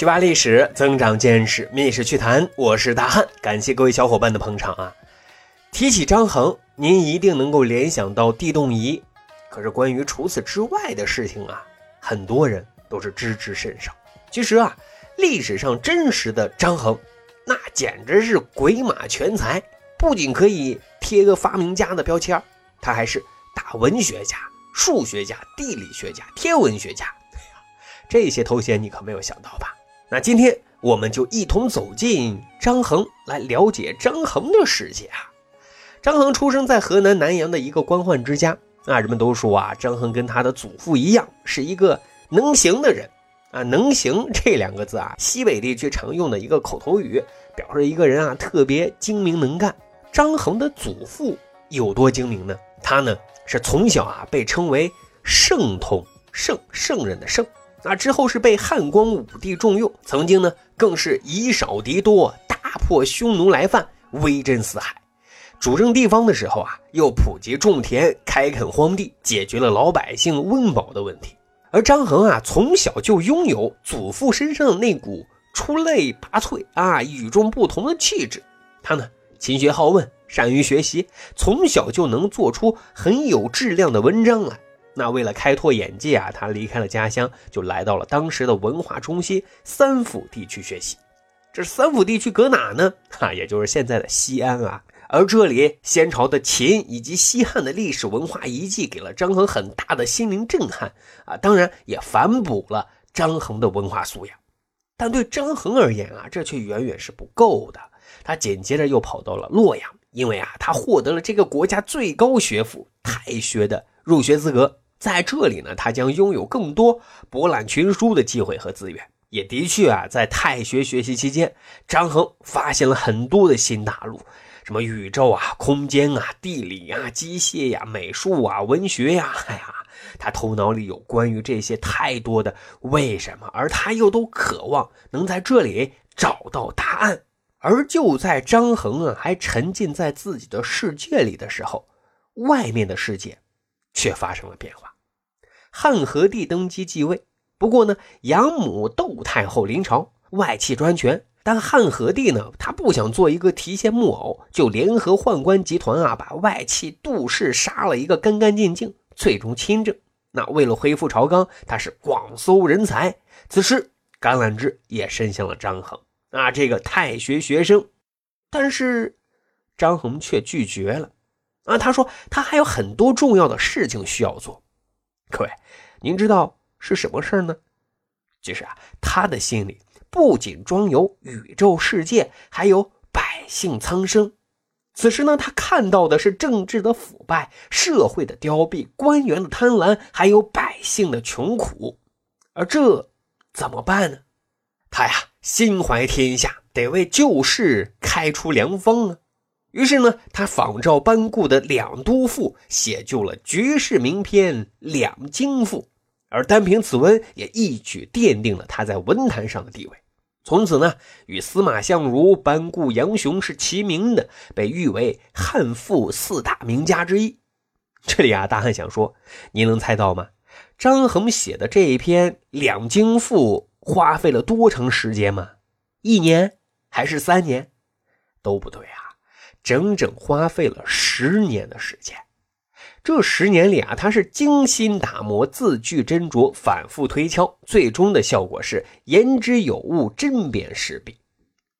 学霸历史，增长见识，密室趣谈，我是大汉，感谢各位小伙伴的捧场啊！提起张衡，您一定能够联想到地动仪，可是关于除此之外的事情啊，很多人都是知之甚少。其实啊，历史上真实的张衡，那简直是鬼马全才，不仅可以贴个发明家的标签，他还是大文学家、数学家、地理学家、天文学家。这些头衔你可没有想到吧？那今天我们就一同走进张衡，来了解张衡的世界啊。张衡出生在河南南阳的一个官宦之家啊，人们都说啊，张衡跟他的祖父一样，是一个能行的人啊。能行这两个字啊，西北地区常用的一个口头语，表示一个人啊特别精明能干。张衡的祖父有多精明呢？他呢是从小啊被称为圣统，圣圣人的圣。那之后是被汉光武帝重用，曾经呢更是以少敌多，大破匈奴来犯，威震四海。主政地方的时候啊，又普及种田，开垦荒地，解决了老百姓温饱的问题。而张衡啊，从小就拥有祖父身上的那股出类拔萃啊、与众不同的气质。他呢勤学好问，善于学习，从小就能做出很有质量的文章来。那为了开拓眼界啊，他离开了家乡，就来到了当时的文化中心三府地区学习。这三府地区搁哪呢？哈，也就是现在的西安啊。而这里先朝的秦以及西汉的历史文化遗迹，给了张衡很大的心灵震撼啊。当然也反哺了张衡的文化素养。但对张衡而言啊，这却远远是不够的。他紧接着又跑到了洛阳，因为啊，他获得了这个国家最高学府太学的入学资格。在这里呢，他将拥有更多博览群书的机会和资源。也的确啊，在太学学习期间，张衡发现了很多的新大陆，什么宇宙啊、空间啊、地理啊、机械呀、美术啊、文学呀，哎呀，他头脑里有关于这些太多的为什么，而他又都渴望能在这里找到答案。而就在张衡啊还沉浸在自己的世界里的时候，外面的世界却发生了变化。汉和帝登基继位，不过呢，养母窦太后临朝，外戚专权。但汉和帝呢，他不想做一个提线木偶，就联合宦官集团啊，把外戚杜氏杀了一个干干净净，最终亲政。那为了恢复朝纲，他是广搜人才。此时，橄榄枝也伸向了张衡啊，这个太学学生。但是，张衡却拒绝了啊，他说他还有很多重要的事情需要做。各位，您知道是什么事呢？其实啊，他的心里不仅装有宇宙世界，还有百姓苍生。此时呢，他看到的是政治的腐败、社会的凋敝、官员的贪婪，还有百姓的穷苦。而这怎么办呢？他呀，心怀天下，得为救世开出良方啊。于是呢，他仿照班固的《两都赋》，写就了绝世名篇《两京赋》，而单凭此文，也一举奠定了他在文坛上的地位。从此呢，与司马相如、班固、杨雄是齐名的，被誉为汉赋四大名家之一。这里啊，大汉想说，您能猜到吗？张衡写的这一篇《两京赋》花费了多长时间吗？一年还是三年？都不对啊！整整花费了十年的时间，这十年里啊，他是精心打磨，字句斟酌，反复推敲，最终的效果是言之有物，针砭时弊。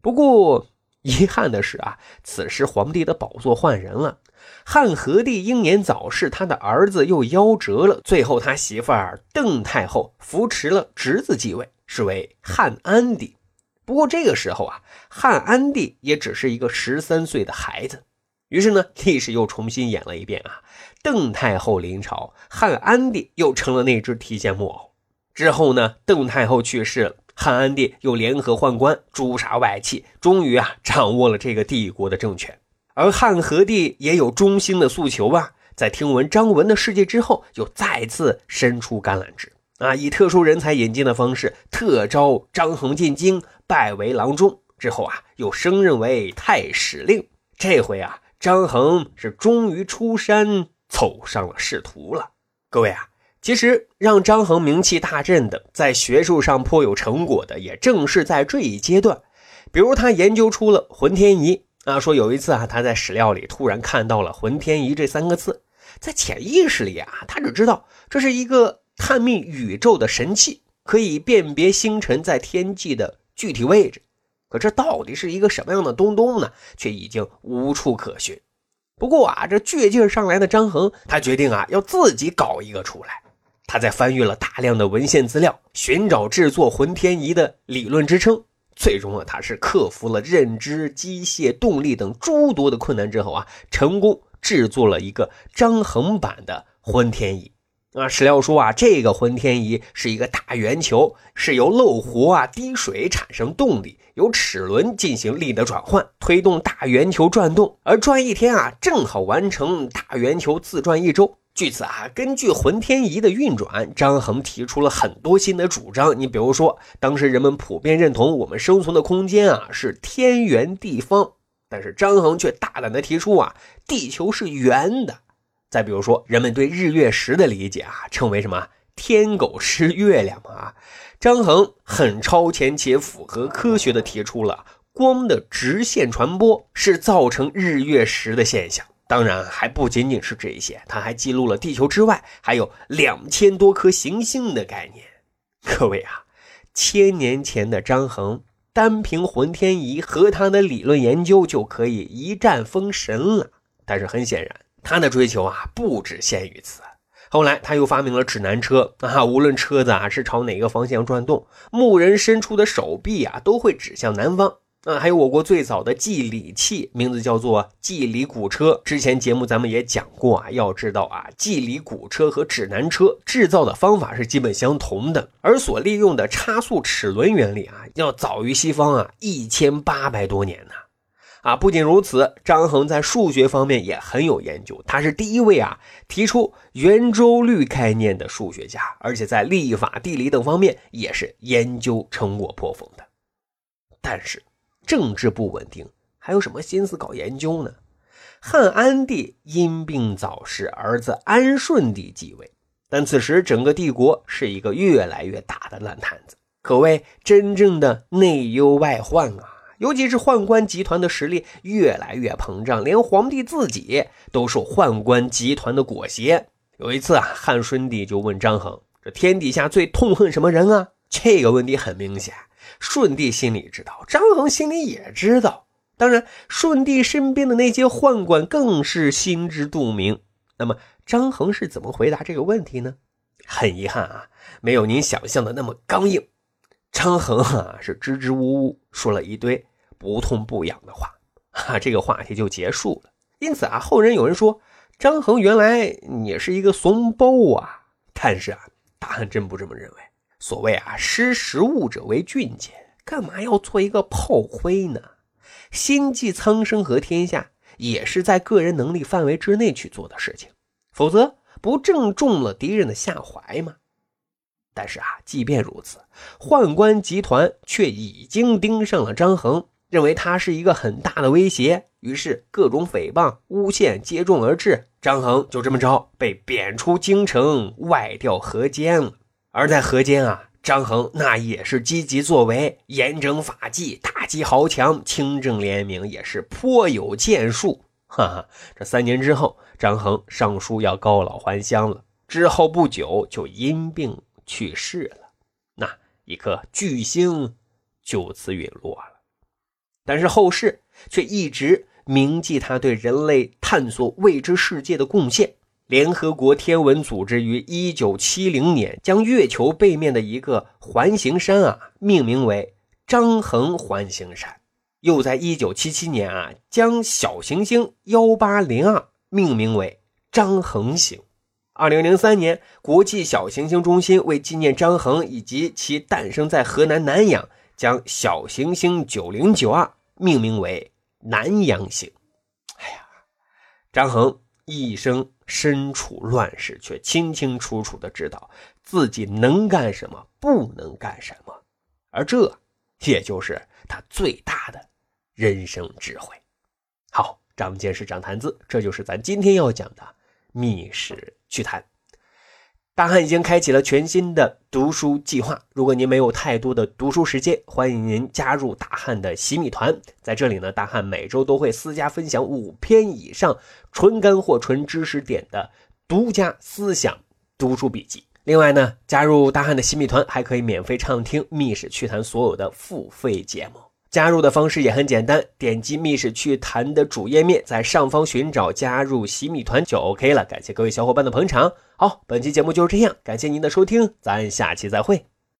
不过遗憾的是啊，此时皇帝的宝座换人了，汉和帝英年早逝，他的儿子又夭折了，最后他媳妇儿邓太后扶持了侄子继位，是为汉安帝。不过这个时候啊，汉安帝也只是一个十三岁的孩子。于是呢，历史又重新演了一遍啊。邓太后临朝，汉安帝又成了那只提线木偶。之后呢，邓太后去世了，汉安帝又联合宦官诛杀外戚，终于啊，掌握了这个帝国的政权。而汉和帝也有中兴的诉求啊，在听闻张文的事迹之后，又再次伸出橄榄枝啊，以特殊人才引进的方式，特招张衡进京。拜为郎中之后啊，又升任为太史令。这回啊，张衡是终于出山，走上了仕途了。各位啊，其实让张衡名气大振的，在学术上颇有成果的，也正是在这一阶段。比如他研究出了浑天仪啊，说有一次啊，他在史料里突然看到了“浑天仪”这三个字，在潜意识里啊，他只知道这是一个探秘宇宙的神器，可以辨别星辰在天际的具体位置。可这到底是一个什么样的东东呢？却已经无处可寻。不过啊，这倔劲上来的张衡，他决定啊，要自己搞一个出来。他在翻阅了大量的文献资料，寻找制作浑天仪的理论支撑。最终啊，他是克服了认知、机械、动力等诸多的困难之后啊，成功制作了一个张衡版的浑天仪。啊，史料说啊，这个浑天仪是一个大圆球，是由漏壶啊滴水产生动力，由齿轮进行力的转换，推动大圆球转动，而转一天啊，正好完成大圆球自转一周。据此啊，根据浑天仪的运转，张衡提出了很多新的主张。你比如说，当时人们普遍认同我们生存的空间啊是天圆地方，但是张衡却大胆的提出啊，地球是圆的。再比如说，人们对日月食的理解啊，称为什么“天狗吃月亮”啊。张衡很超前且符合科学的提出了光的直线传播是造成日月食的现象。当然还不仅仅是这些，他还记录了地球之外还有两千多颗行星的概念。各位啊，千年前的张衡单凭浑天仪和他的理论研究就可以一战封神了。但是很显然，他的追求啊不只限于此。后来他又发明了指南车啊，无论车子啊是朝哪个方向转动，牧人伸出的手臂啊都会指向南方。啊，还有我国最早的计里器，名字叫做计里鼓车。之前节目咱们也讲过啊，要知道啊，计里鼓车和指南车制造的方法是基本相同的，而所利用的差速齿轮原理啊，要早于西方啊一千八百多年呢。啊不仅如此，张衡在数学方面也很有研究，他是第一位啊提出圆周率概念的数学家，而且在历法、地理等方面也是研究成果颇丰的。但是。政治不稳定，还有什么心思搞研究呢？汉安帝因病早逝，儿子安顺帝继位。但此时整个帝国是一个越来越大的烂摊子，可谓真正的内忧外患啊！尤其是宦官集团的实力越来越膨胀，连皇帝自己都受宦官集团的裹挟。有一次啊，汉顺帝就问张衡：“这天底下最痛恨什么人啊？”这个问题很明显。舜帝心里知道，张衡心里也知道。当然，舜帝身边的那些宦官更是心知肚明。那么，张衡是怎么回答这个问题呢？很遗憾啊，没有您想象的那么刚硬。张衡啊，是支支吾吾说了一堆不痛不痒的话，啊，这个话题就结束了。因此啊，后人有人说张衡原来也是一个怂包啊。但是啊，大汉真不这么认为。所谓啊，识时务者为俊杰，干嘛要做一个炮灰呢？心系苍生和天下，也是在个人能力范围之内去做的事情，否则不正中了敌人的下怀吗？但是啊，即便如此，宦官集团却已经盯上了张衡，认为他是一个很大的威胁，于是各种诽谤、诬陷接踵而至，张衡就这么着被贬出京城，外调河间了。而在河间啊，张衡那也是积极作为，严整法纪，打击豪强，清正廉明，也是颇有建树。哈哈，这三年之后，张衡上书要告老还乡了，之后不久就因病去世了。那一颗巨星就此陨落了。但是后世却一直铭记他对人类探索未知世界的贡献。联合国天文组织于一九七零年将月球背面的一个环形山啊命名为张衡环形山，又在一九七七年啊将小行星幺八零二命名为张衡星。二零零三年，国际小行星中心为纪念张衡以及其诞生在河南南阳，将小行星九零九二命名为南阳行。哎呀，张衡一生。身处乱世，却清清楚楚的知道自己能干什么，不能干什么，而这也就是他最大的人生智慧。好，长见识，长谈资，这就是咱今天要讲的密室趣谈。大汉已经开启了全新的读书计划。如果您没有太多的读书时间，欢迎您加入大汉的洗米团。在这里呢，大汉每周都会私家分享五篇以上纯干货、纯知识点的独家思想读书笔记。另外呢，加入大汉的洗米团还可以免费畅听《密室趣谈》所有的付费节目。加入的方式也很简单，点击密室趣谈的主页面，在上方寻找加入洗米团就 OK 了。感谢各位小伙伴的捧场。好，本期节目就是这样，感谢您的收听，咱下期再会。